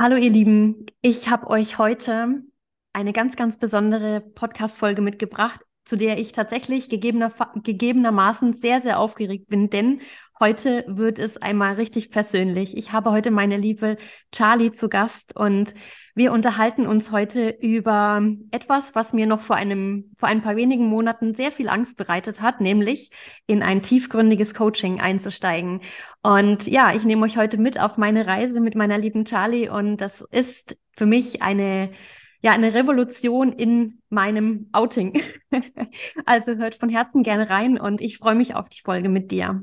Hallo ihr Lieben, ich habe euch heute eine ganz, ganz besondere Podcast-Folge mitgebracht, zu der ich tatsächlich gegebener, gegebenermaßen sehr, sehr aufgeregt bin, denn heute wird es einmal richtig persönlich. Ich habe heute meine liebe Charlie zu Gast und wir unterhalten uns heute über etwas, was mir noch vor einem, vor ein paar wenigen Monaten sehr viel Angst bereitet hat, nämlich in ein tiefgründiges Coaching einzusteigen. Und ja, ich nehme euch heute mit auf meine Reise mit meiner lieben Charlie und das ist für mich eine ja, eine Revolution in meinem Outing. also hört von Herzen gerne rein und ich freue mich auf die Folge mit dir.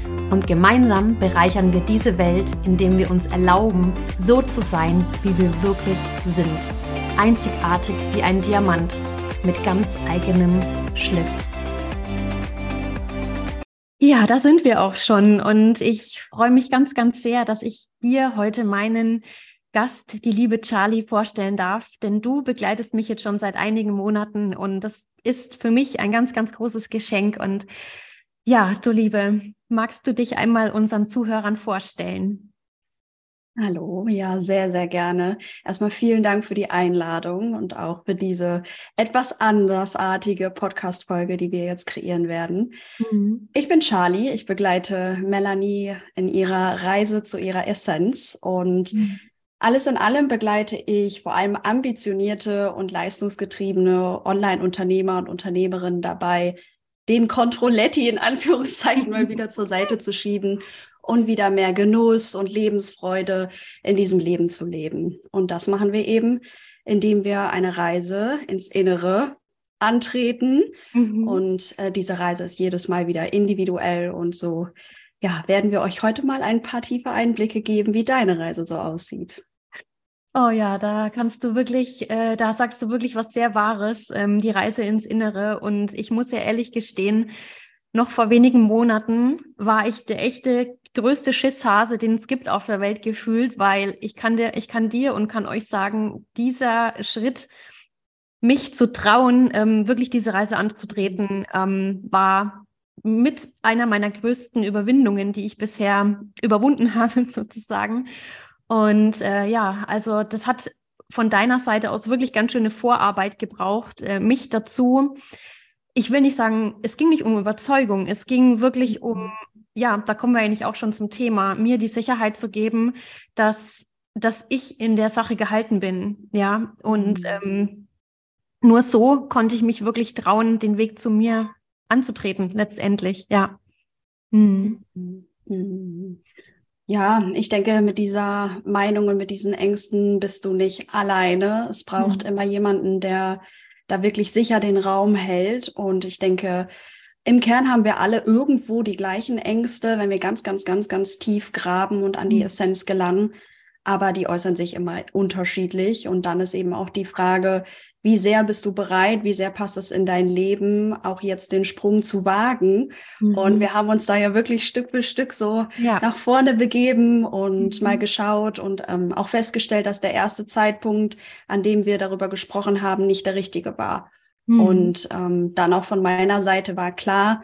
Und gemeinsam bereichern wir diese Welt, indem wir uns erlauben, so zu sein, wie wir wirklich sind. Einzigartig wie ein Diamant mit ganz eigenem Schliff. Ja, da sind wir auch schon. Und ich freue mich ganz, ganz sehr, dass ich dir heute meinen Gast, die liebe Charlie, vorstellen darf. Denn du begleitest mich jetzt schon seit einigen Monaten und das ist für mich ein ganz, ganz großes Geschenk. Und ja, du Liebe, magst du dich einmal unseren Zuhörern vorstellen? Hallo, ja, sehr, sehr gerne. Erstmal vielen Dank für die Einladung und auch für diese etwas andersartige Podcast-Folge, die wir jetzt kreieren werden. Mhm. Ich bin Charlie, ich begleite Melanie in ihrer Reise zu ihrer Essenz und mhm. Alles in allem begleite ich vor allem ambitionierte und leistungsgetriebene Online-Unternehmer und Unternehmerinnen dabei, den Kontrolletti in Anführungszeichen mal wieder zur Seite zu schieben und wieder mehr Genuss und Lebensfreude in diesem Leben zu leben. Und das machen wir eben, indem wir eine Reise ins Innere antreten. Mhm. Und äh, diese Reise ist jedes Mal wieder individuell und so. Ja, werden wir euch heute mal ein paar tiefe Einblicke geben, wie deine Reise so aussieht. Oh ja, da kannst du wirklich, äh, da sagst du wirklich was sehr Wahres, ähm, die Reise ins Innere. Und ich muss ja ehrlich gestehen, noch vor wenigen Monaten war ich der echte größte Schisshase, den es gibt auf der Welt gefühlt, weil ich kann dir, ich kann dir und kann euch sagen, dieser Schritt, mich zu trauen, ähm, wirklich diese Reise anzutreten, ähm, war mit einer meiner größten Überwindungen, die ich bisher überwunden habe, sozusagen. Und äh, ja, also das hat von deiner Seite aus wirklich ganz schöne Vorarbeit gebraucht, äh, mich dazu. Ich will nicht sagen, es ging nicht um Überzeugung, es ging wirklich um, ja, da kommen wir eigentlich auch schon zum Thema, mir die Sicherheit zu geben, dass, dass ich in der Sache gehalten bin, ja. Und mhm. ähm, nur so konnte ich mich wirklich trauen, den Weg zu mir anzutreten, letztendlich, ja. Mhm. Mhm. Ja, ich denke, mit dieser Meinung und mit diesen Ängsten bist du nicht alleine. Es braucht mhm. immer jemanden, der da wirklich sicher den Raum hält. Und ich denke, im Kern haben wir alle irgendwo die gleichen Ängste, wenn wir ganz, ganz, ganz, ganz tief graben und an die mhm. Essenz gelangen. Aber die äußern sich immer unterschiedlich. Und dann ist eben auch die Frage, wie sehr bist du bereit, wie sehr passt es in dein Leben, auch jetzt den Sprung zu wagen. Mhm. Und wir haben uns da ja wirklich Stück für Stück so ja. nach vorne begeben und mhm. mal geschaut und ähm, auch festgestellt, dass der erste Zeitpunkt, an dem wir darüber gesprochen haben, nicht der richtige war. Mhm. Und ähm, dann auch von meiner Seite war klar,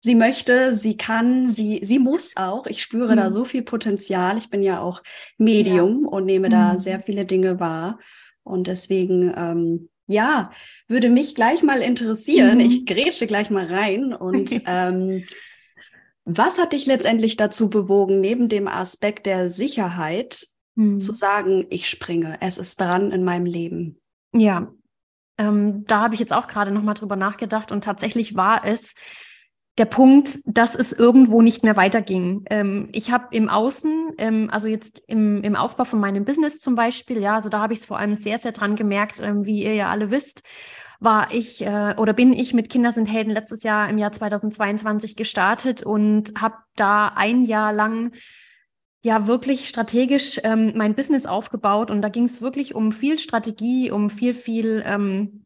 sie möchte, sie kann, sie, sie muss auch. Ich spüre da mhm. so viel Potenzial. Ich bin ja auch Medium ja. und nehme da mhm. sehr viele Dinge wahr. Und deswegen ähm, ja, würde mich gleich mal interessieren. Mhm. Ich grätsche gleich mal rein. Und ähm, was hat dich letztendlich dazu bewogen, neben dem Aspekt der Sicherheit mhm. zu sagen, ich springe, es ist dran in meinem Leben? Ja, ähm, da habe ich jetzt auch gerade noch mal drüber nachgedacht und tatsächlich war es der Punkt, dass es irgendwo nicht mehr weiterging. Ähm, ich habe im Außen, ähm, also jetzt im, im Aufbau von meinem Business zum Beispiel, ja, also da habe ich es vor allem sehr, sehr dran gemerkt, ähm, wie ihr ja alle wisst, war ich äh, oder bin ich mit Kinder sind Helden letztes Jahr im Jahr 2022 gestartet und habe da ein Jahr lang ja wirklich strategisch ähm, mein Business aufgebaut und da ging es wirklich um viel Strategie, um viel, viel ähm,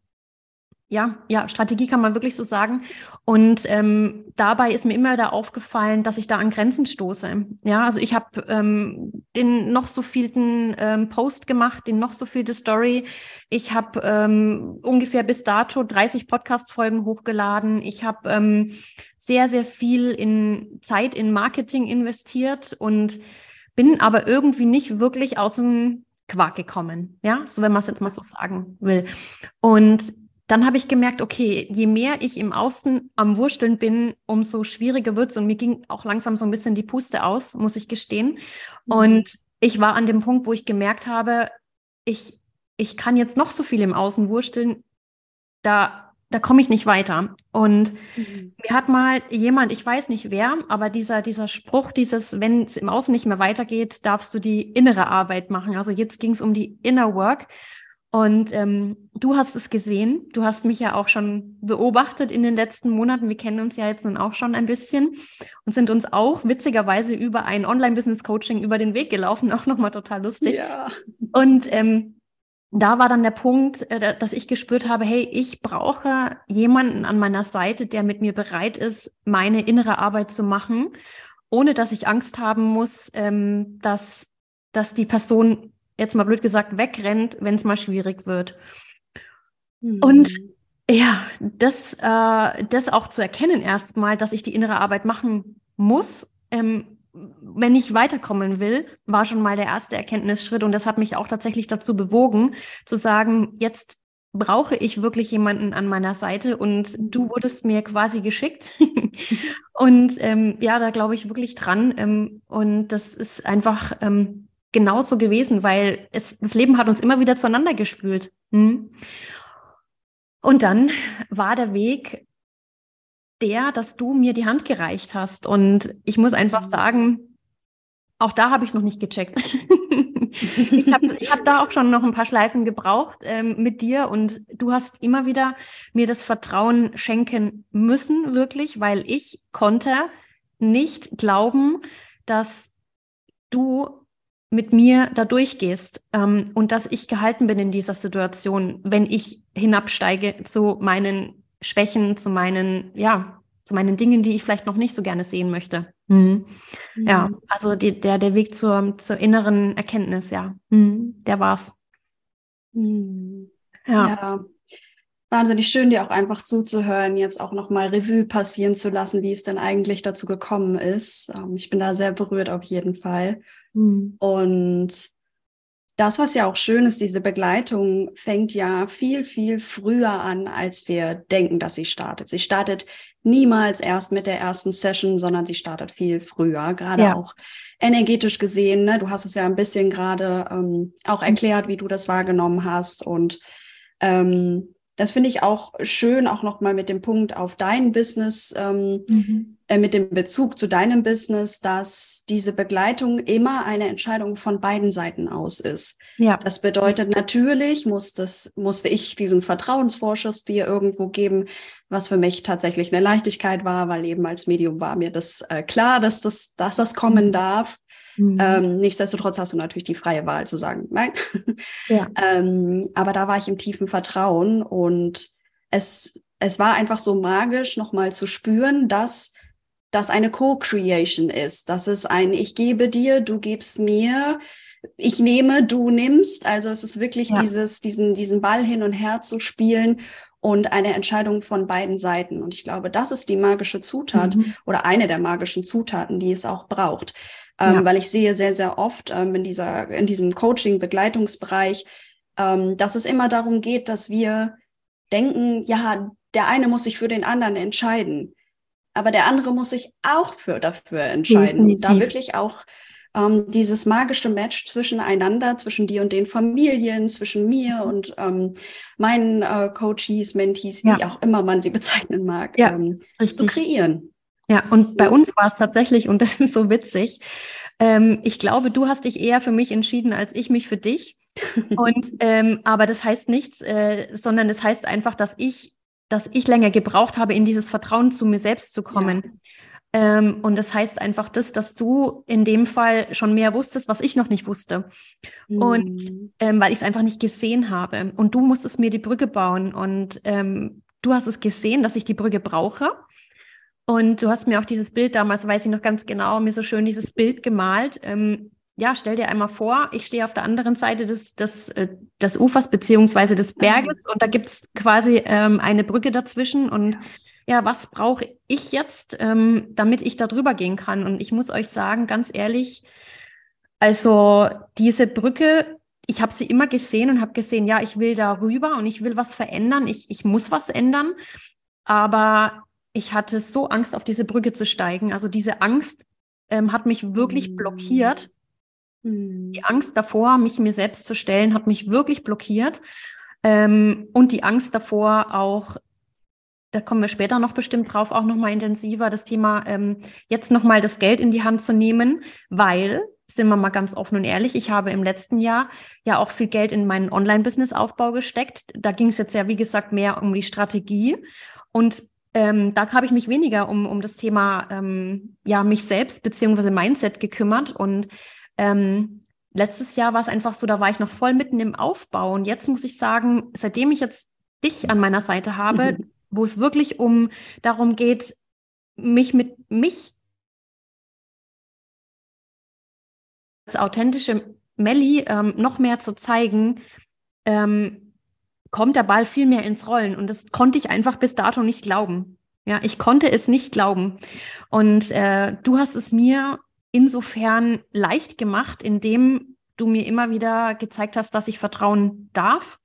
ja, ja, Strategie kann man wirklich so sagen. Und ähm, dabei ist mir immer da aufgefallen, dass ich da an Grenzen stoße. Ja, also ich habe ähm, den noch so vielten ähm, Post gemacht, den noch so vielte Story. Ich habe ähm, ungefähr bis dato 30 Podcast-Folgen hochgeladen. Ich habe ähm, sehr, sehr viel in Zeit in Marketing investiert und bin aber irgendwie nicht wirklich aus dem Quark gekommen. Ja, so wenn man es jetzt mal so sagen will. Und dann habe ich gemerkt, okay, je mehr ich im Außen am Wursteln bin, umso schwieriger wird es. Und mir ging auch langsam so ein bisschen die Puste aus, muss ich gestehen. Mhm. Und ich war an dem Punkt, wo ich gemerkt habe, ich, ich kann jetzt noch so viel im Außen wursteln, da, da komme ich nicht weiter. Und mhm. mir hat mal jemand, ich weiß nicht wer, aber dieser, dieser Spruch, dieses, wenn es im Außen nicht mehr weitergeht, darfst du die innere Arbeit machen. Also jetzt ging es um die Inner Work. Und ähm, du hast es gesehen, du hast mich ja auch schon beobachtet in den letzten Monaten. Wir kennen uns ja jetzt nun auch schon ein bisschen und sind uns auch witzigerweise über ein Online-Business-Coaching über den Weg gelaufen, auch nochmal total lustig. Ja. Und ähm, da war dann der Punkt, äh, dass ich gespürt habe, hey, ich brauche jemanden an meiner Seite, der mit mir bereit ist, meine innere Arbeit zu machen, ohne dass ich Angst haben muss, ähm, dass, dass die Person jetzt mal blöd gesagt, wegrennt, wenn es mal schwierig wird. Mhm. Und ja, das, äh, das auch zu erkennen erstmal, dass ich die innere Arbeit machen muss, ähm, wenn ich weiterkommen will, war schon mal der erste Erkenntnisschritt. Und das hat mich auch tatsächlich dazu bewogen, zu sagen, jetzt brauche ich wirklich jemanden an meiner Seite und du wurdest mir quasi geschickt. und ähm, ja, da glaube ich wirklich dran. Ähm, und das ist einfach ähm, genauso gewesen, weil es, das Leben hat uns immer wieder zueinander gespült. Hm. Und dann war der Weg der, dass du mir die Hand gereicht hast. Und ich muss einfach mhm. sagen, auch da habe ich es noch nicht gecheckt. ich habe ich hab da auch schon noch ein paar Schleifen gebraucht ähm, mit dir und du hast immer wieder mir das Vertrauen schenken müssen, wirklich, weil ich konnte nicht glauben, dass du mit mir da durchgehst ähm, und dass ich gehalten bin in dieser Situation, wenn ich hinabsteige zu meinen Schwächen, zu meinen, ja, zu meinen Dingen, die ich vielleicht noch nicht so gerne sehen möchte. Mhm. Mhm. Ja, also die, der, der Weg zur, zur inneren Erkenntnis, ja, mhm. der war's. Mhm. Ja. ja. Wahnsinnig schön, dir auch einfach zuzuhören, jetzt auch nochmal Revue passieren zu lassen, wie es denn eigentlich dazu gekommen ist. Ähm, ich bin da sehr berührt auf jeden Fall. Mhm. Und das, was ja auch schön ist, diese Begleitung fängt ja viel, viel früher an, als wir denken, dass sie startet. Sie startet niemals erst mit der ersten Session, sondern sie startet viel früher, gerade ja. auch energetisch gesehen. Ne? Du hast es ja ein bisschen gerade ähm, auch mhm. erklärt, wie du das wahrgenommen hast. Und ähm, das finde ich auch schön, auch nochmal mit dem Punkt auf dein Business ähm, mhm. Äh, mit dem Bezug zu deinem Business, dass diese Begleitung immer eine Entscheidung von beiden Seiten aus ist. Ja. Das bedeutet natürlich muss das, musste ich diesen Vertrauensvorschuss dir irgendwo geben, was für mich tatsächlich eine Leichtigkeit war, weil eben als Medium war mir das äh, klar, dass das, dass das kommen mhm. darf. Mhm. Ähm, nichtsdestotrotz hast du natürlich die freie Wahl zu sagen, nein. Ja. ähm, aber da war ich im tiefen Vertrauen und es, es war einfach so magisch, nochmal zu spüren, dass das eine Co-Creation ist, dass es ein Ich gebe dir, du gibst mir, ich nehme, du nimmst. Also es ist wirklich ja. dieses, diesen, diesen Ball hin und her zu spielen und eine Entscheidung von beiden Seiten. Und ich glaube, das ist die magische Zutat mhm. oder eine der magischen Zutaten, die es auch braucht. Ähm, ja. Weil ich sehe sehr, sehr oft ähm, in dieser, in diesem Coaching, Begleitungsbereich, ähm, dass es immer darum geht, dass wir denken, ja, der eine muss sich für den anderen entscheiden aber der andere muss sich auch für, dafür entscheiden. Definitiv. Da wirklich auch ähm, dieses magische Match zwischeneinander, zwischen dir und den Familien, zwischen mir mhm. und ähm, meinen äh, Coaches, Mentees, wie ja. auch immer man sie bezeichnen mag, ja, ähm, zu kreieren. Ja, und bei uns war es tatsächlich, und das ist so witzig, ähm, ich glaube, du hast dich eher für mich entschieden als ich mich für dich. und ähm, aber das heißt nichts, äh, sondern es das heißt einfach, dass ich dass ich länger gebraucht habe, in dieses Vertrauen zu mir selbst zu kommen. Ähm, und das heißt einfach das, dass du in dem Fall schon mehr wusstest, was ich noch nicht wusste. Mhm. Und ähm, weil ich es einfach nicht gesehen habe. Und du musstest mir die Brücke bauen. Und ähm, du hast es gesehen, dass ich die Brücke brauche. Und du hast mir auch dieses Bild damals, weiß ich noch ganz genau, mir so schön dieses Bild gemalt. Ähm, ja, stell dir einmal vor, ich stehe auf der anderen Seite des, des, äh, des Ufers beziehungsweise des mhm. Berges und da gibt es quasi ähm, eine Brücke dazwischen und ja, was brauche ich jetzt, ähm, damit ich da drüber gehen kann? Und ich muss euch sagen, ganz ehrlich, also diese Brücke, ich habe sie immer gesehen und habe gesehen, ja, ich will da rüber und ich will was verändern, ich, ich muss was ändern. Aber ich hatte so Angst, auf diese Brücke zu steigen. Also diese Angst ähm, hat mich wirklich mhm. blockiert. Mhm. Die Angst davor, mich mir selbst zu stellen, hat mich wirklich blockiert. Ähm, und die Angst davor, auch da kommen wir später noch bestimmt drauf, auch nochmal intensiver, das Thema ähm, jetzt nochmal das Geld in die Hand zu nehmen, weil, sind wir mal ganz offen und ehrlich, ich habe im letzten Jahr ja auch viel Geld in meinen Online-Business-Aufbau gesteckt. Da ging es jetzt ja, wie gesagt, mehr um die Strategie. Und ähm, da habe ich mich weniger um, um das Thema, ähm, ja, mich selbst beziehungsweise Mindset gekümmert. Und ähm, letztes Jahr war es einfach so, da war ich noch voll mitten im Aufbau. Und jetzt muss ich sagen, seitdem ich jetzt dich an meiner Seite habe, mhm wo es wirklich um darum geht, mich mit mich als authentische Melli ähm, noch mehr zu zeigen, ähm, kommt der Ball viel mehr ins Rollen. Und das konnte ich einfach bis dato nicht glauben. Ja, ich konnte es nicht glauben. Und äh, du hast es mir insofern leicht gemacht, indem du mir immer wieder gezeigt hast, dass ich vertrauen darf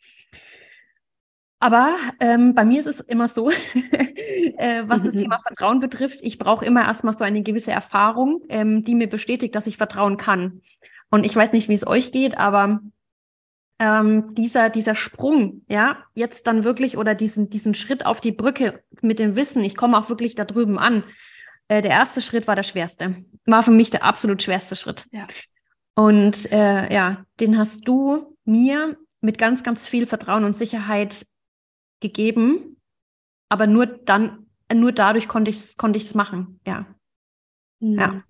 aber ähm, bei mir ist es immer so, äh, was das Thema Vertrauen betrifft, ich brauche immer erstmal so eine gewisse Erfahrung, ähm, die mir bestätigt, dass ich vertrauen kann. Und ich weiß nicht, wie es euch geht, aber ähm, dieser, dieser Sprung, ja, jetzt dann wirklich oder diesen, diesen Schritt auf die Brücke mit dem Wissen, ich komme auch wirklich da drüben an. Äh, der erste Schritt war der schwerste. War für mich der absolut schwerste Schritt. Ja. Und äh, ja, den hast du mir mit ganz, ganz viel Vertrauen und Sicherheit gegeben, aber nur dann, nur dadurch konnte ich es konnte ich's machen, ja. Mhm. Ja,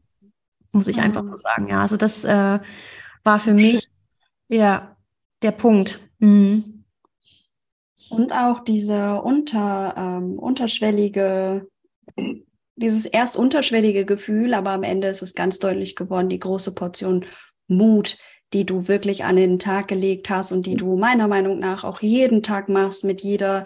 muss ich einfach so sagen, ja. Also das äh, war für mich, ja, der Punkt. Mhm. Und auch diese unter, ähm, unterschwellige, dieses erst unterschwellige Gefühl, aber am Ende ist es ganz deutlich geworden, die große Portion Mut, die du wirklich an den Tag gelegt hast und die du meiner Meinung nach auch jeden Tag machst mit jeder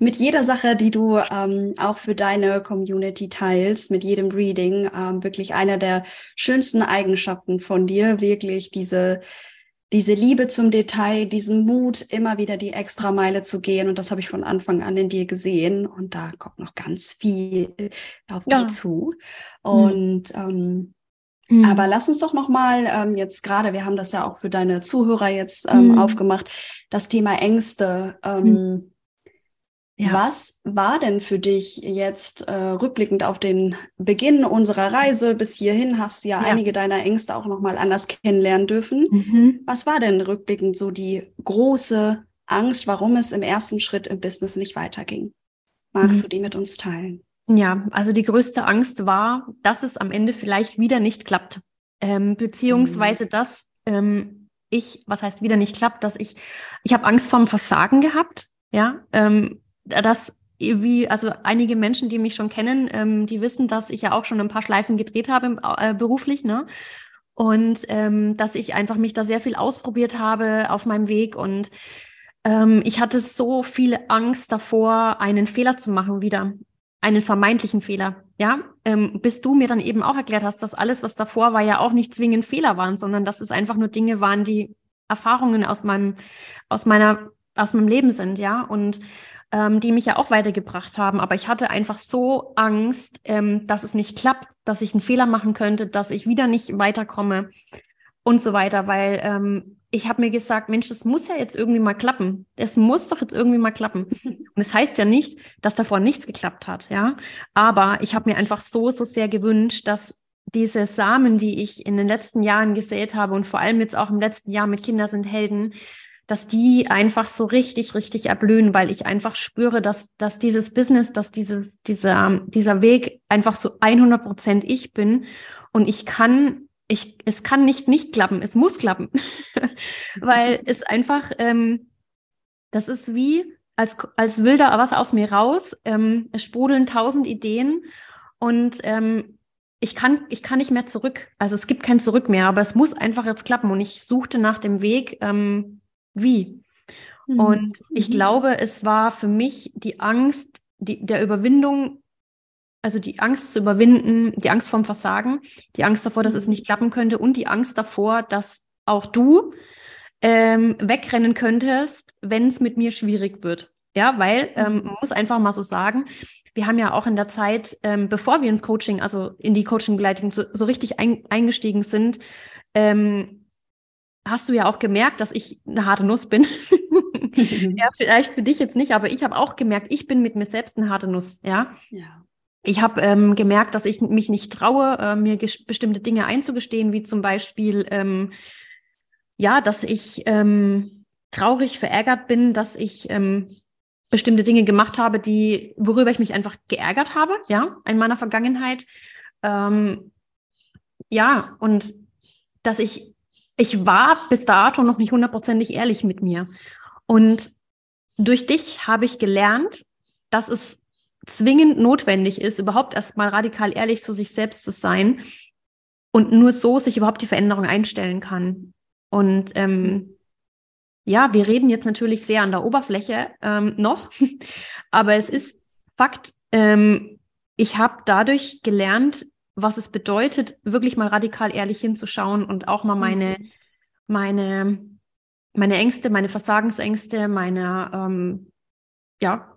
mit jeder Sache, die du ähm, auch für deine Community teilst, mit jedem Reading, ähm, wirklich einer der schönsten Eigenschaften von dir, wirklich diese diese Liebe zum Detail, diesen Mut, immer wieder die Extrameile zu gehen. Und das habe ich von Anfang an in dir gesehen. Und da kommt noch ganz viel auf ja. dich zu. Hm. Und mhm. ähm, Mhm. Aber lass uns doch noch mal ähm, jetzt gerade, wir haben das ja auch für deine Zuhörer jetzt ähm, mhm. aufgemacht, das Thema Ängste. Ähm, mhm. Ja. Was war denn für dich jetzt äh, rückblickend auf den Beginn unserer Reise bis hierhin? Hast du ja, ja. einige deiner Ängste auch noch mal anders kennenlernen dürfen. Mhm. Was war denn rückblickend so die große Angst, warum es im ersten Schritt im Business nicht weiterging? Magst mhm. du die mit uns teilen? Ja, also die größte Angst war, dass es am Ende vielleicht wieder nicht klappt. Ähm, beziehungsweise, mhm. dass ähm, ich, was heißt wieder nicht klappt, dass ich, ich habe Angst vorm Versagen gehabt, ja, ähm, dass wie, also einige Menschen, die mich schon kennen, ähm, die wissen, dass ich ja auch schon ein paar Schleifen gedreht habe äh, beruflich, ne? Und ähm, dass ich einfach mich da sehr viel ausprobiert habe auf meinem Weg und ähm, ich hatte so viel Angst davor, einen Fehler zu machen wieder einen vermeintlichen Fehler, ja, ähm, bis du mir dann eben auch erklärt hast, dass alles, was davor war, ja auch nicht zwingend Fehler waren, sondern dass es einfach nur Dinge waren, die Erfahrungen aus meinem, aus meiner, aus meinem Leben sind, ja, und ähm, die mich ja auch weitergebracht haben. Aber ich hatte einfach so Angst, ähm, dass es nicht klappt, dass ich einen Fehler machen könnte, dass ich wieder nicht weiterkomme und so weiter, weil ähm, ich habe mir gesagt, Mensch, das muss ja jetzt irgendwie mal klappen. Das muss doch jetzt irgendwie mal klappen. Und es das heißt ja nicht, dass davor nichts geklappt hat, ja. Aber ich habe mir einfach so, so sehr gewünscht, dass diese Samen, die ich in den letzten Jahren gesät habe und vor allem jetzt auch im letzten Jahr mit Kinder sind Helden, dass die einfach so richtig, richtig erblühen, weil ich einfach spüre, dass, dass dieses Business, dass diese, dieser, dieser Weg einfach so 100 Prozent ich bin und ich kann, ich, es kann nicht nicht klappen, es muss klappen, weil es einfach, ähm, das ist wie, als, als will da was aus mir raus, ähm, es sprudeln tausend Ideen und ähm, ich kann, ich kann nicht mehr zurück. Also es gibt kein Zurück mehr, aber es muss einfach jetzt klappen. Und ich suchte nach dem Weg, ähm, wie. Mhm. Und ich mhm. glaube, es war für mich die Angst die, der Überwindung, also die Angst zu überwinden, die Angst vorm Versagen, die Angst davor, dass es mhm. nicht klappen könnte und die Angst davor, dass auch du ähm, wegrennen könntest, wenn es mit mir schwierig wird. Ja, weil ähm, man muss einfach mal so sagen, wir haben ja auch in der Zeit, ähm, bevor wir ins Coaching, also in die Coaching-Begleitung so, so, richtig ein, eingestiegen sind, ähm, hast du ja auch gemerkt, dass ich eine harte Nuss bin. ja, vielleicht für dich jetzt nicht, aber ich habe auch gemerkt, ich bin mit mir selbst eine harte Nuss. Ja. ja. Ich habe ähm, gemerkt, dass ich mich nicht traue, äh, mir bestimmte Dinge einzugestehen, wie zum Beispiel, ähm, ja, dass ich ähm, traurig, verärgert bin, dass ich ähm, bestimmte Dinge gemacht habe, die, worüber ich mich einfach geärgert habe, ja, in meiner Vergangenheit. Ähm, ja, und dass ich, ich war bis dato noch nicht hundertprozentig ehrlich mit mir. Und durch dich habe ich gelernt, dass es zwingend notwendig ist, überhaupt erstmal radikal ehrlich zu sich selbst zu sein und nur so sich überhaupt die Veränderung einstellen kann. Und ähm, ja, wir reden jetzt natürlich sehr an der Oberfläche ähm, noch, aber es ist Fakt, ähm, ich habe dadurch gelernt, was es bedeutet, wirklich mal radikal ehrlich hinzuschauen und auch mal meine, mhm. meine, meine Ängste, meine Versagensängste, meine, ähm, ja,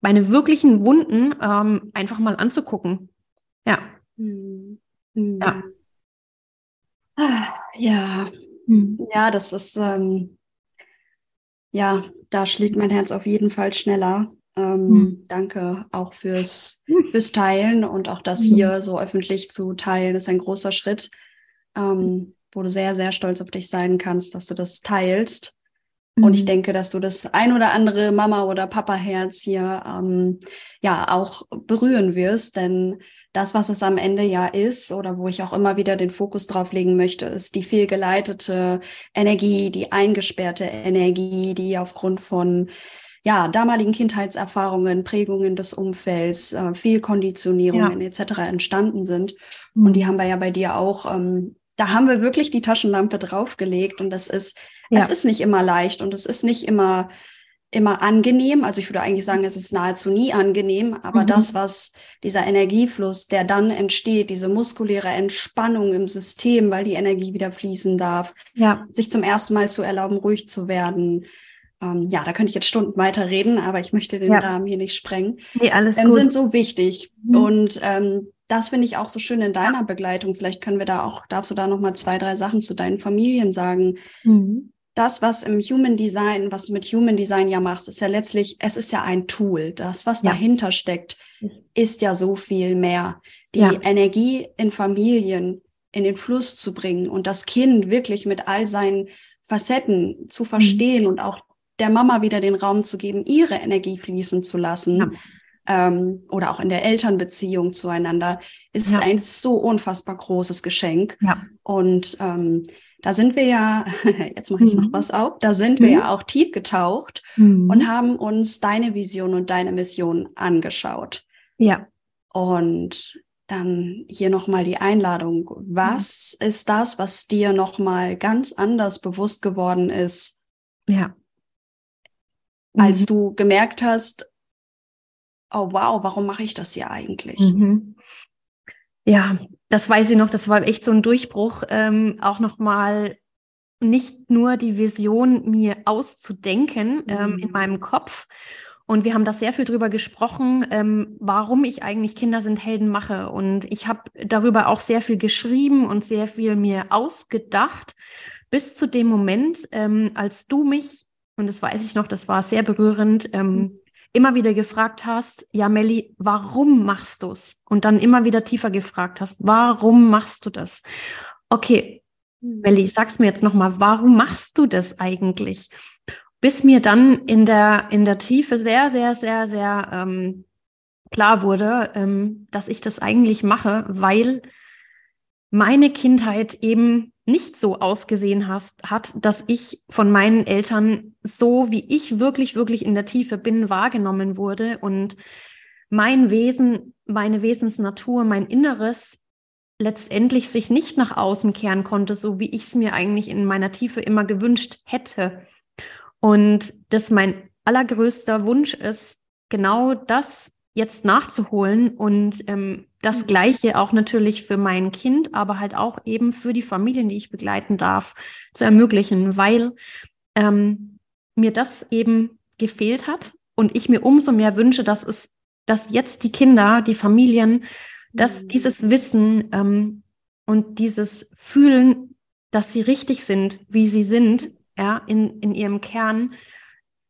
meine wirklichen Wunden ähm, einfach mal anzugucken. Ja. Mhm. Ja. Ah, ja. Mhm. Ja, das ist, ähm, ja, da schlägt mein Herz auf jeden Fall schneller. Ähm, mhm. Danke auch fürs, fürs Teilen und auch das hier so öffentlich zu teilen, ist ein großer Schritt, ähm, wo du sehr, sehr stolz auf dich sein kannst, dass du das teilst. Und ich mhm. denke, dass du das ein oder andere Mama- oder Papa-Herz hier ähm, ja auch berühren wirst, denn das, was es am Ende ja ist oder wo ich auch immer wieder den Fokus drauf legen möchte, ist die fehlgeleitete Energie, die eingesperrte Energie, die aufgrund von ja, damaligen Kindheitserfahrungen, Prägungen des Umfelds, äh, Fehlkonditionierungen ja. etc. entstanden sind. Mhm. Und die haben wir ja bei dir auch, ähm, da haben wir wirklich die Taschenlampe draufgelegt und das ist, ja. es ist nicht immer leicht und es ist nicht immer immer angenehm. Also ich würde eigentlich sagen, es ist nahezu nie angenehm, aber mhm. das, was dieser Energiefluss, der dann entsteht, diese muskuläre Entspannung im System, weil die Energie wieder fließen darf, ja. sich zum ersten Mal zu erlauben, ruhig zu werden. Ähm, ja, da könnte ich jetzt Stunden weiter reden, aber ich möchte den ja. Rahmen hier nicht sprengen. Nee, alles ähm, gut. sind so wichtig. Mhm. Und ähm, das finde ich auch so schön in deiner Begleitung. Vielleicht können wir da auch, darfst du da noch mal zwei, drei Sachen zu deinen Familien sagen. Mhm das, was im Human Design, was du mit Human Design ja machst, ist ja letztlich, es ist ja ein Tool. Das, was ja. dahinter steckt, ist ja so viel mehr. Die ja. Energie in Familien in den Fluss zu bringen und das Kind wirklich mit all seinen Facetten zu mhm. verstehen mhm. und auch der Mama wieder den Raum zu geben, ihre Energie fließen zu lassen. Ja. Ähm, oder auch in der Elternbeziehung zueinander, ist ja. ein so unfassbar großes Geschenk. Ja. Und ähm, da sind wir ja, jetzt mache ich mhm. noch was auf, da sind wir mhm. ja auch tief getaucht mhm. und haben uns deine Vision und deine Mission angeschaut. Ja. Und dann hier nochmal die Einladung. Was mhm. ist das, was dir nochmal ganz anders bewusst geworden ist? Ja. Als mhm. du gemerkt hast, oh wow, warum mache ich das hier eigentlich? Mhm. Ja, das weiß ich noch, das war echt so ein Durchbruch, ähm, auch nochmal nicht nur die Vision mir auszudenken ähm, mhm. in meinem Kopf. Und wir haben da sehr viel drüber gesprochen, ähm, warum ich eigentlich Kinder sind Helden mache. Und ich habe darüber auch sehr viel geschrieben und sehr viel mir ausgedacht, bis zu dem Moment, ähm, als du mich, und das weiß ich noch, das war sehr berührend, ähm, mhm immer wieder gefragt hast, ja, Melli, warum machst du es? Und dann immer wieder tiefer gefragt hast, warum machst du das? Okay, Mhm. Melli, sag's mir jetzt nochmal, warum machst du das eigentlich? Bis mir dann in der, in der Tiefe sehr, sehr, sehr, sehr ähm, klar wurde, ähm, dass ich das eigentlich mache, weil meine Kindheit eben nicht so ausgesehen hast, hat, dass ich von meinen Eltern so, wie ich wirklich, wirklich in der Tiefe bin, wahrgenommen wurde und mein Wesen, meine Wesensnatur, mein Inneres letztendlich sich nicht nach außen kehren konnte, so wie ich es mir eigentlich in meiner Tiefe immer gewünscht hätte. Und dass mein allergrößter Wunsch ist, genau das jetzt nachzuholen und ähm, das mhm. Gleiche auch natürlich für mein Kind, aber halt auch eben für die Familien, die ich begleiten darf, zu ermöglichen, weil ähm, mir das eben gefehlt hat und ich mir umso mehr wünsche, dass es, dass jetzt die Kinder, die Familien dass mhm. dieses Wissen ähm, und dieses Fühlen, dass sie richtig sind, wie sie sind, ja, in, in ihrem Kern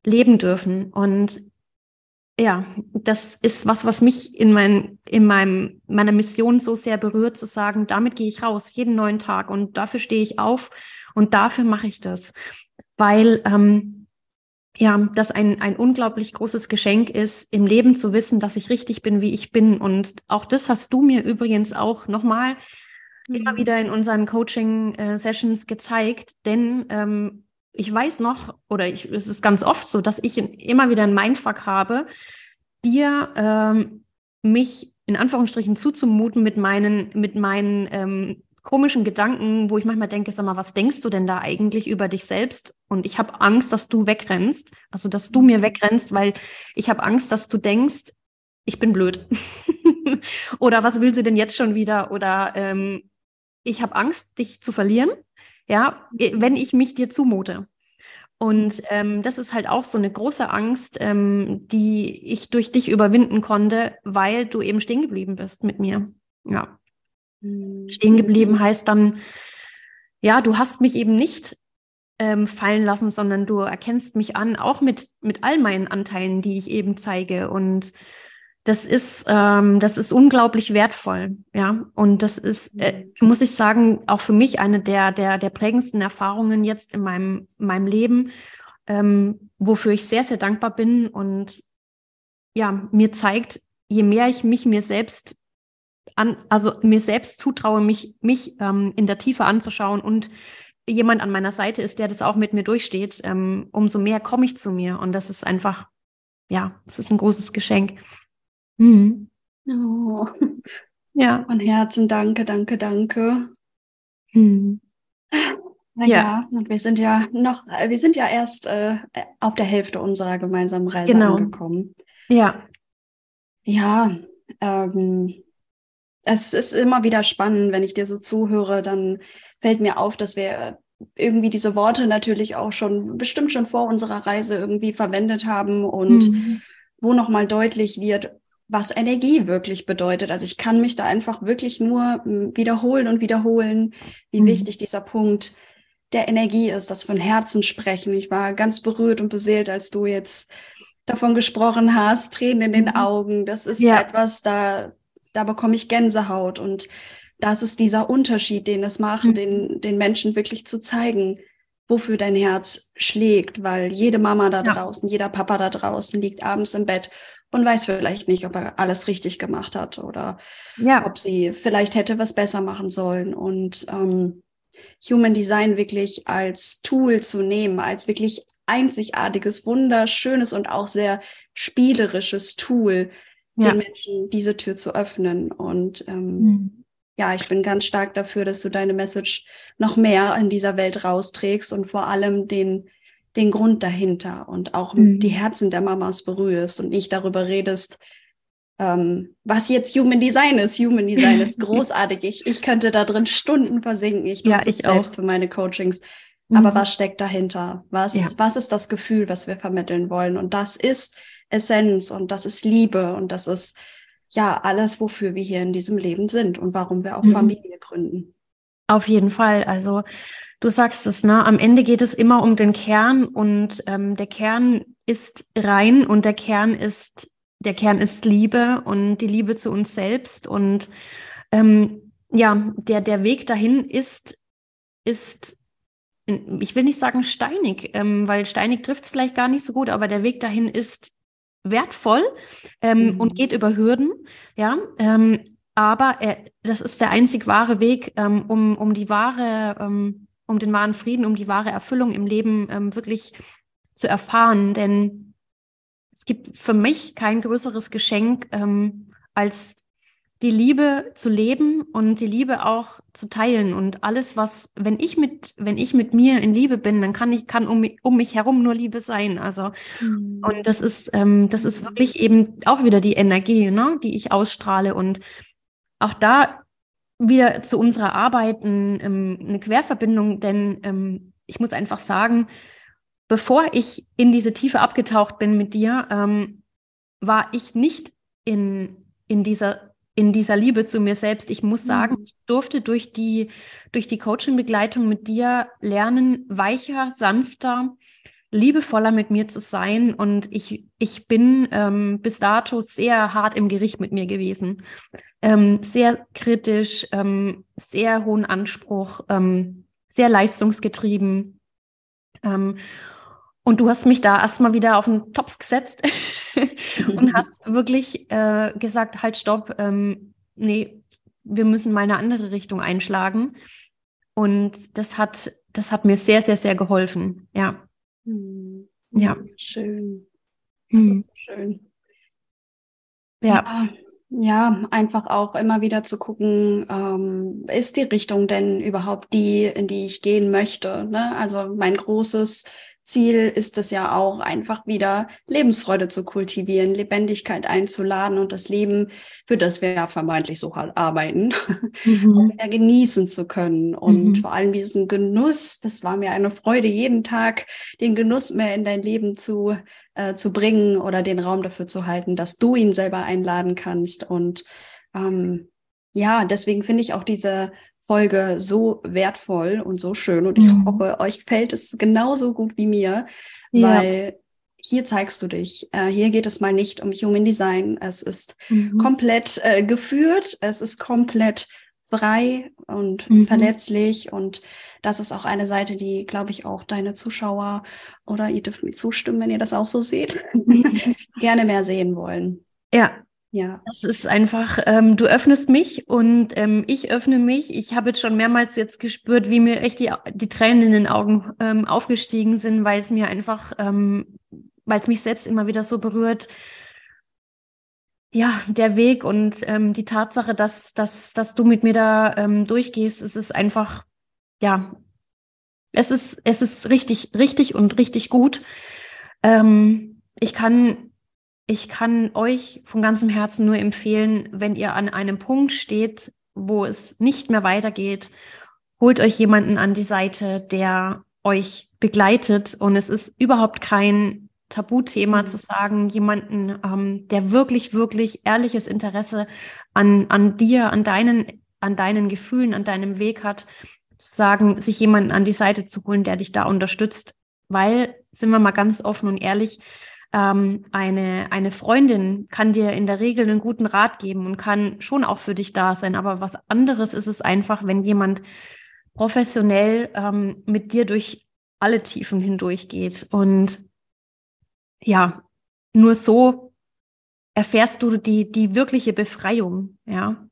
leben dürfen. Und ja, das ist was, was mich in, mein, in meinem, meiner Mission so sehr berührt, zu sagen, damit gehe ich raus, jeden neuen Tag und dafür stehe ich auf und dafür mache ich das. Weil ähm, ja, das ein, ein unglaublich großes Geschenk ist, im Leben zu wissen, dass ich richtig bin, wie ich bin. Und auch das hast du mir übrigens auch nochmal mhm. immer wieder in unseren Coaching-Sessions gezeigt. Denn ähm, ich weiß noch, oder ich, es ist ganz oft so, dass ich immer wieder ein Mindfuck habe, dir ähm, mich in Anführungsstrichen zuzumuten mit meinen, mit meinen ähm, komischen Gedanken, wo ich manchmal denke, sag mal, was denkst du denn da eigentlich über dich selbst? Und ich habe Angst, dass du wegrennst, also dass du mir wegrennst, weil ich habe Angst, dass du denkst, ich bin blöd. Oder was will sie denn jetzt schon wieder? Oder ähm, ich habe Angst, dich zu verlieren, ja, wenn ich mich dir zumute. Und ähm, das ist halt auch so eine große Angst, ähm, die ich durch dich überwinden konnte, weil du eben stehen geblieben bist mit mir. Ja. Mhm. Stehen geblieben heißt dann, ja, du hast mich eben nicht ähm, fallen lassen, sondern du erkennst mich an, auch mit, mit all meinen Anteilen, die ich eben zeige. Und das ist, ähm, das ist unglaublich wertvoll, ja. Und das ist, äh, mhm. muss ich sagen, auch für mich eine der, der, der prägendsten Erfahrungen jetzt in meinem, meinem Leben, ähm, wofür ich sehr, sehr dankbar bin und ja, mir zeigt, je mehr ich mich mir selbst an, also mir selbst zutraue, mich, mich ähm, in der Tiefe anzuschauen und jemand an meiner Seite ist, der das auch mit mir durchsteht, ähm, umso mehr komme ich zu mir. Und das ist einfach, ja, das ist ein großes Geschenk. Mhm. Oh. Ja. Von Herzen danke, danke, danke. Mhm. Na ja. ja, und wir sind ja noch, wir sind ja erst äh, auf der Hälfte unserer gemeinsamen Reise genau. angekommen. Ja. Ja, ähm, es ist immer wieder spannend, wenn ich dir so zuhöre, dann fällt mir auf, dass wir irgendwie diese Worte natürlich auch schon bestimmt schon vor unserer Reise irgendwie verwendet haben und mhm. wo nochmal deutlich wird, was Energie wirklich bedeutet. Also ich kann mich da einfach wirklich nur hm, wiederholen und wiederholen, wie mhm. wichtig dieser Punkt der Energie ist, das von Herzen sprechen. Ich war ganz berührt und beseelt, als du jetzt davon gesprochen hast, Tränen in den mhm. Augen. Das ist ja. etwas, da da bekomme ich Gänsehaut. Und das ist dieser Unterschied, den es macht, mhm. den, den Menschen wirklich zu zeigen, wofür dein Herz schlägt, weil jede Mama da ja. draußen, jeder Papa da draußen liegt abends im Bett und weiß vielleicht nicht, ob er alles richtig gemacht hat oder ja. ob sie vielleicht hätte was besser machen sollen. Und ähm, Human Design wirklich als Tool zu nehmen, als wirklich einzigartiges, wunderschönes und auch sehr spielerisches Tool, ja. den Menschen diese Tür zu öffnen. Und ähm, mhm. ja, ich bin ganz stark dafür, dass du deine Message noch mehr in dieser Welt rausträgst und vor allem den, den Grund dahinter und auch mhm. die Herzen der Mamas berührst und nicht darüber redest, ähm, was jetzt Human Design ist. Human Design ist großartig. Ich, ich könnte da drin Stunden versinken. Ich nutze ja, ich es selbst auch. für meine Coachings. Aber mhm. was steckt dahinter? Was, ja. was ist das Gefühl, was wir vermitteln wollen? Und das ist Essenz und das ist Liebe und das ist ja alles, wofür wir hier in diesem Leben sind und warum wir auch mhm. Familie gründen. Auf jeden Fall. Also du sagst es, ne? Am Ende geht es immer um den Kern und ähm, der Kern ist rein und der Kern ist der Kern ist Liebe und die Liebe zu uns selbst und ähm, ja, der der Weg dahin ist ist, ich will nicht sagen steinig, ähm, weil steinig trifft es vielleicht gar nicht so gut, aber der Weg dahin ist wertvoll ähm, mhm. und geht über Hürden, ja. Ähm, aber er, das ist der einzig wahre Weg, ähm, um, um die wahre, ähm, um den wahren Frieden, um die wahre Erfüllung im Leben ähm, wirklich zu erfahren. Denn es gibt für mich kein größeres Geschenk, ähm, als die Liebe zu leben und die Liebe auch zu teilen und alles, was, wenn ich mit, wenn ich mit mir in Liebe bin, dann kann ich, kann um, um mich herum nur Liebe sein. Also, mhm. und das ist, ähm, das ist wirklich eben auch wieder die Energie, ne, die ich ausstrahle. Und auch da wieder zu unserer Arbeit ein, ähm, eine Querverbindung, denn ähm, ich muss einfach sagen, bevor ich in diese Tiefe abgetaucht bin mit dir, ähm, war ich nicht in, in dieser in dieser Liebe zu mir selbst. Ich muss sagen, mhm. ich durfte durch die, durch die Coaching-Begleitung mit dir lernen, weicher, sanfter, liebevoller mit mir zu sein. Und ich, ich bin ähm, bis dato sehr hart im Gericht mit mir gewesen. Ähm, sehr kritisch, ähm, sehr hohen Anspruch, ähm, sehr leistungsgetrieben. Ähm, und du hast mich da erstmal wieder auf den Topf gesetzt und hast wirklich äh, gesagt, halt, stopp, ähm, nee, wir müssen mal eine andere Richtung einschlagen. Und das hat, das hat mir sehr, sehr, sehr geholfen. Ja. Hm. Ja. Schön. Das hm. ist so schön. Ja. ja. ja. einfach auch immer wieder zu gucken, ähm, ist die Richtung denn überhaupt die, in die ich gehen möchte? Ne? Also mein großes Ziel ist es ja auch, einfach wieder Lebensfreude zu kultivieren, Lebendigkeit einzuladen und das Leben, für das wir ja vermeintlich so halt arbeiten, mhm. mehr genießen zu können. Und mhm. vor allem diesen Genuss, das war mir eine Freude, jeden Tag den Genuss mehr in dein Leben zu, äh, zu bringen oder den Raum dafür zu halten, dass du ihn selber einladen kannst. Und ähm, ja, deswegen finde ich auch diese Folge so wertvoll und so schön. Und ich mhm. hoffe, euch gefällt es genauso gut wie mir, ja. weil hier zeigst du dich. Äh, hier geht es mal nicht um Human Design. Es ist mhm. komplett äh, geführt. Es ist komplett frei und mhm. verletzlich. Und das ist auch eine Seite, die, glaube ich, auch deine Zuschauer oder ihr dürft mir zustimmen, wenn ihr das auch so seht, gerne mehr sehen wollen. Ja, ja. Das ist einfach, ähm, du öffnest mich und ähm, ich öffne mich. Ich habe jetzt schon mehrmals jetzt gespürt, wie mir echt die, die Tränen in den Augen ähm, aufgestiegen sind, weil es mir einfach, ähm, weil es mich selbst immer wieder so berührt. Ja, der Weg und ähm, die Tatsache, dass, dass, dass du mit mir da ähm, durchgehst, es ist einfach, ja, es ist, es ist richtig, richtig und richtig gut. ich kann ich kann euch von ganzem Herzen nur empfehlen, wenn ihr an einem Punkt steht, wo es nicht mehr weitergeht, holt euch jemanden an die Seite, der euch begleitet. Und es ist überhaupt kein Tabuthema mhm. zu sagen, jemanden, ähm, der wirklich, wirklich ehrliches Interesse an, an dir, an deinen, an deinen Gefühlen, an deinem Weg hat, zu sagen, sich jemanden an die Seite zu holen, der dich da unterstützt. Weil, sind wir mal ganz offen und ehrlich, ähm, eine, eine Freundin kann dir in der Regel einen guten Rat geben und kann schon auch für dich da sein. Aber was anderes ist es einfach, wenn jemand professionell ähm, mit dir durch alle Tiefen hindurchgeht. Und ja, nur so erfährst du die, die wirkliche Befreiung. Ja.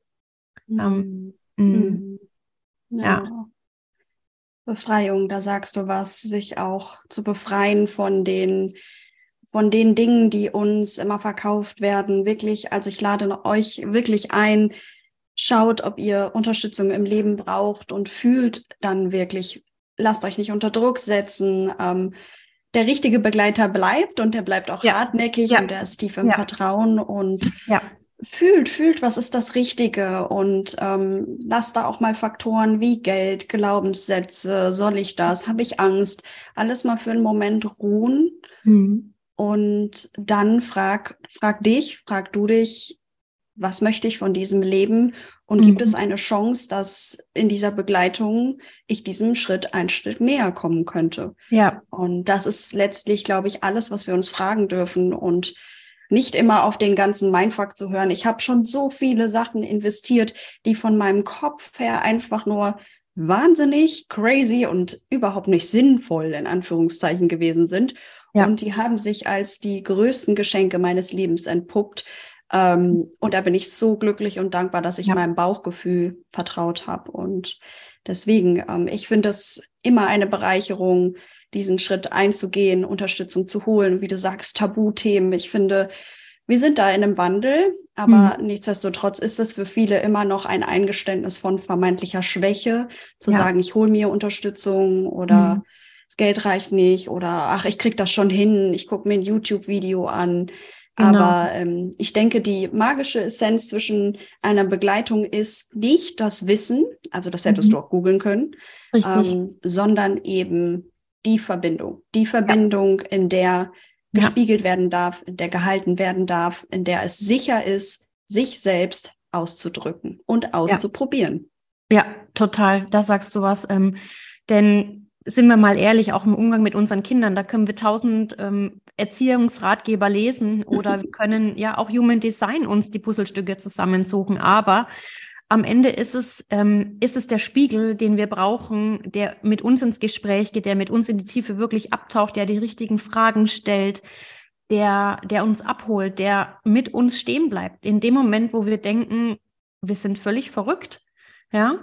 Mhm. Ähm, mhm. ja. ja. Befreiung, da sagst du was, sich auch zu befreien von den von den Dingen, die uns immer verkauft werden, wirklich, also ich lade euch wirklich ein, schaut, ob ihr Unterstützung im Leben braucht und fühlt dann wirklich, lasst euch nicht unter Druck setzen. Ähm, der richtige Begleiter bleibt und der bleibt auch ja. hartnäckig ja. und der ist tief im ja. Vertrauen und fühlt, fühlt, was ist das Richtige und ähm, lasst da auch mal Faktoren wie Geld, Glaubenssätze, soll ich das, habe ich Angst, alles mal für einen Moment ruhen. Mhm und dann frag, frag dich, frag du dich, was möchte ich von diesem Leben? Und mhm. gibt es eine Chance, dass in dieser Begleitung ich diesem Schritt einen Schritt näher kommen könnte? Ja. Und das ist letztlich, glaube ich, alles, was wir uns fragen dürfen und nicht immer auf den ganzen Mindfuck zu hören. Ich habe schon so viele Sachen investiert, die von meinem Kopf her einfach nur wahnsinnig crazy und überhaupt nicht sinnvoll in Anführungszeichen gewesen sind. Ja. Und die haben sich als die größten Geschenke meines Lebens entpuppt. Ähm, und da bin ich so glücklich und dankbar, dass ich ja. meinem Bauchgefühl vertraut habe. Und deswegen, ähm, ich finde es immer eine Bereicherung, diesen Schritt einzugehen, Unterstützung zu holen. Wie du sagst, Tabuthemen. Ich finde, wir sind da in einem Wandel, aber mhm. nichtsdestotrotz ist es für viele immer noch ein Eingeständnis von vermeintlicher Schwäche, zu ja. sagen, ich hole mir Unterstützung oder mhm. Das Geld reicht nicht oder ach, ich krieg das schon hin, ich gucke mir ein YouTube-Video an. Genau. Aber ähm, ich denke, die magische Essenz zwischen einer Begleitung ist nicht das Wissen, also das hättest mhm. du auch googeln können, ähm, sondern eben die Verbindung. Die Verbindung, ja. in der gespiegelt ja. werden darf, in der gehalten werden darf, in der es sicher ist, sich selbst auszudrücken und auszuprobieren. Ja, ja total. Da sagst du was. Ähm, denn sind wir mal ehrlich, auch im Umgang mit unseren Kindern, da können wir tausend ähm, Erziehungsratgeber lesen oder wir können ja auch Human Design uns die Puzzlestücke zusammensuchen. Aber am Ende ist es, ähm, ist es der Spiegel, den wir brauchen, der mit uns ins Gespräch geht, der mit uns in die Tiefe wirklich abtaucht, der die richtigen Fragen stellt, der, der uns abholt, der mit uns stehen bleibt. In dem Moment, wo wir denken, wir sind völlig verrückt, ja,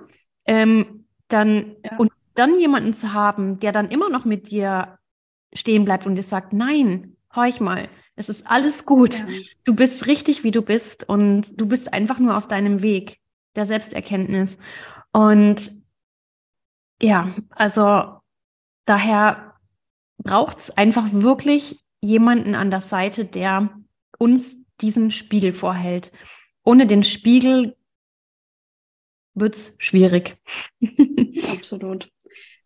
ähm, dann ja. und dann jemanden zu haben, der dann immer noch mit dir stehen bleibt und dir sagt, nein, horch mal, es ist alles gut. Ja. Du bist richtig, wie du bist und du bist einfach nur auf deinem Weg der Selbsterkenntnis. Und ja, also daher braucht es einfach wirklich jemanden an der Seite, der uns diesen Spiegel vorhält. Ohne den Spiegel wird es schwierig. Absolut.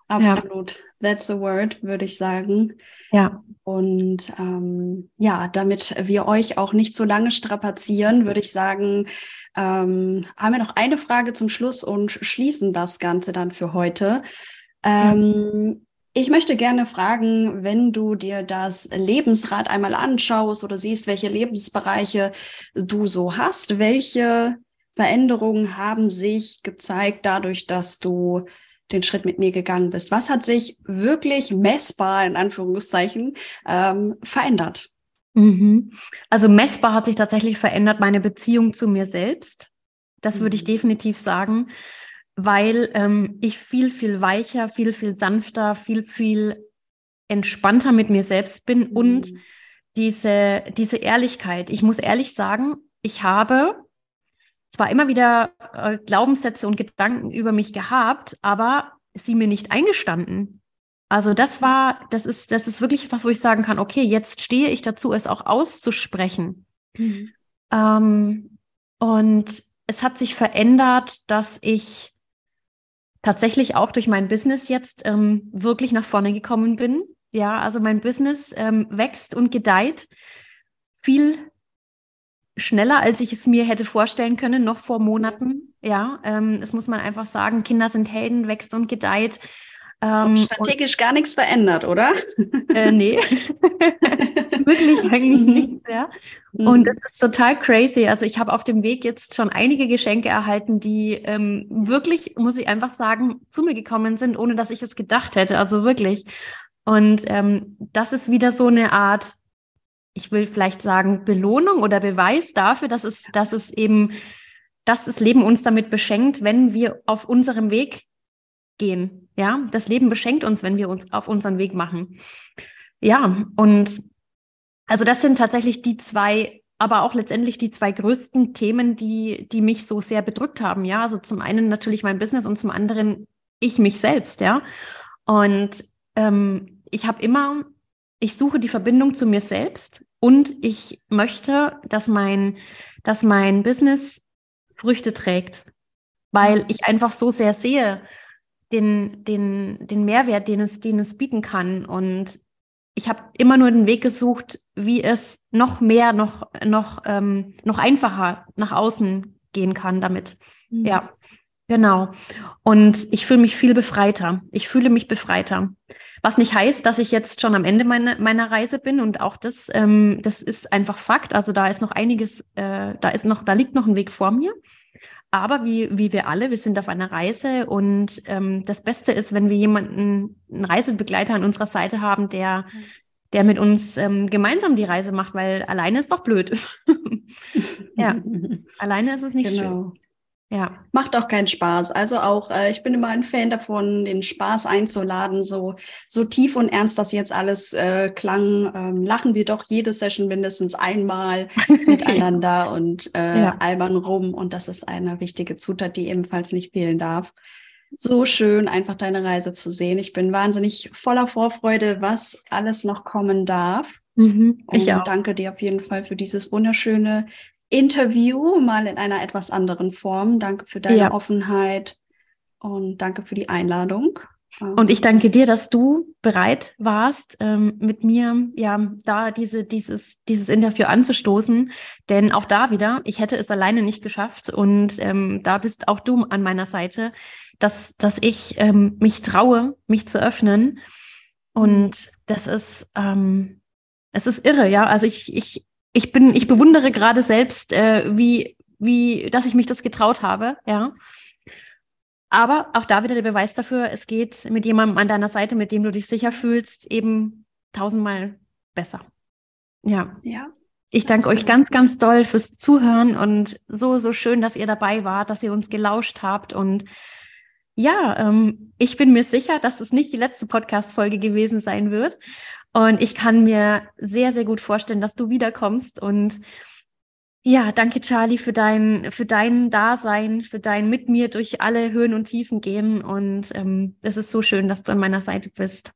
Absolut. Ja. That's a word, würde ich sagen. Ja. Und ähm, ja, damit wir euch auch nicht so lange strapazieren, würde ich sagen, ähm, haben wir noch eine Frage zum Schluss und schließen das Ganze dann für heute. Ähm, Ich möchte gerne fragen, wenn du dir das Lebensrad einmal anschaust oder siehst, welche Lebensbereiche du so hast, welche Veränderungen haben sich gezeigt dadurch, dass du den Schritt mit mir gegangen bist? Was hat sich wirklich messbar, in Anführungszeichen, ähm, verändert? Mhm. Also messbar hat sich tatsächlich verändert meine Beziehung zu mir selbst. Das mhm. würde ich mhm. definitiv sagen, weil ähm, ich viel, viel weicher, viel, viel sanfter, viel, viel entspannter mit mir selbst bin mhm. und diese, diese Ehrlichkeit. Ich muss ehrlich sagen, ich habe zwar immer wieder äh, Glaubenssätze und Gedanken über mich gehabt, aber sie mir nicht eingestanden. Also das war, das ist, das ist wirklich was, wo ich sagen kann, okay, jetzt stehe ich dazu, es auch auszusprechen. Mhm. Ähm, und es hat sich verändert, dass ich tatsächlich auch durch mein Business jetzt ähm, wirklich nach vorne gekommen bin. Ja, also mein Business ähm, wächst und gedeiht viel schneller, als ich es mir hätte vorstellen können, noch vor Monaten. Ja, ähm, das muss man einfach sagen. Kinder sind Helden, wächst und gedeiht. Ähm, strategisch und, gar nichts verändert, oder? Äh, nee, wirklich eigentlich mhm. nichts, ja. Mhm. Und das ist total crazy. Also ich habe auf dem Weg jetzt schon einige Geschenke erhalten, die ähm, wirklich, muss ich einfach sagen, zu mir gekommen sind, ohne dass ich es gedacht hätte. Also wirklich. Und ähm, das ist wieder so eine Art ich will vielleicht sagen, Belohnung oder Beweis dafür, dass es, dass es eben, dass das Leben uns damit beschenkt, wenn wir auf unserem Weg gehen. Ja, das Leben beschenkt uns, wenn wir uns auf unseren Weg machen. Ja, und also das sind tatsächlich die zwei, aber auch letztendlich die zwei größten Themen, die, die mich so sehr bedrückt haben. Ja, also zum einen natürlich mein Business und zum anderen ich mich selbst. Ja, und ähm, ich habe immer ich suche die Verbindung zu mir selbst und ich möchte, dass mein, dass mein Business Früchte trägt, weil mhm. ich einfach so sehr sehe, den, den, den Mehrwert, den es, den es bieten kann. Und ich habe immer nur den Weg gesucht, wie es noch mehr, noch, noch, ähm, noch einfacher nach außen gehen kann damit. Mhm. Ja, genau. Und ich fühle mich viel befreiter. Ich fühle mich befreiter. Was nicht heißt, dass ich jetzt schon am Ende meine, meiner Reise bin und auch das, ähm, das ist einfach Fakt. Also da ist noch einiges, äh, da ist noch, da liegt noch ein Weg vor mir. aber wie, wie wir alle, wir sind auf einer Reise und ähm, das Beste ist, wenn wir jemanden, einen Reisebegleiter an unserer Seite haben, der, der mit uns ähm, gemeinsam die Reise macht, weil alleine ist doch blöd. ja, alleine ist es nicht genau. schön. Ja. Macht auch keinen Spaß. Also auch, äh, ich bin immer ein Fan davon, den Spaß einzuladen. So, so tief und ernst das jetzt alles äh, klang, ähm, lachen wir doch jede Session mindestens einmal miteinander und äh, ja. albern rum. Und das ist eine wichtige Zutat, die ebenfalls nicht fehlen darf. So schön, einfach deine Reise zu sehen. Ich bin wahnsinnig voller Vorfreude, was alles noch kommen darf. Mhm, ich und auch. danke dir auf jeden Fall für dieses wunderschöne Interview, mal in einer etwas anderen Form. Danke für deine ja. Offenheit und danke für die Einladung. Und ich danke dir, dass du bereit warst, ähm, mit mir ja da diese, dieses, dieses Interview anzustoßen. Denn auch da wieder, ich hätte es alleine nicht geschafft. Und ähm, da bist auch du an meiner Seite, dass, dass ich ähm, mich traue, mich zu öffnen. Und das ist, ähm, es ist irre, ja. Also ich, ich ich bin, ich bewundere gerade selbst, äh, wie, wie, dass ich mich das getraut habe, ja. Aber auch da wieder der Beweis dafür, es geht mit jemandem an deiner Seite, mit dem du dich sicher fühlst, eben tausendmal besser. Ja. Ja. Ich danke euch ganz, ganz doll fürs Zuhören und so, so schön, dass ihr dabei wart, dass ihr uns gelauscht habt. Und ja, ähm, ich bin mir sicher, dass es nicht die letzte Podcast-Folge gewesen sein wird. Und ich kann mir sehr, sehr gut vorstellen, dass du wiederkommst. Und ja, danke, Charlie, für dein, für dein Dasein, für dein mit mir durch alle Höhen und Tiefen gehen. Und ähm, es ist so schön, dass du an meiner Seite bist.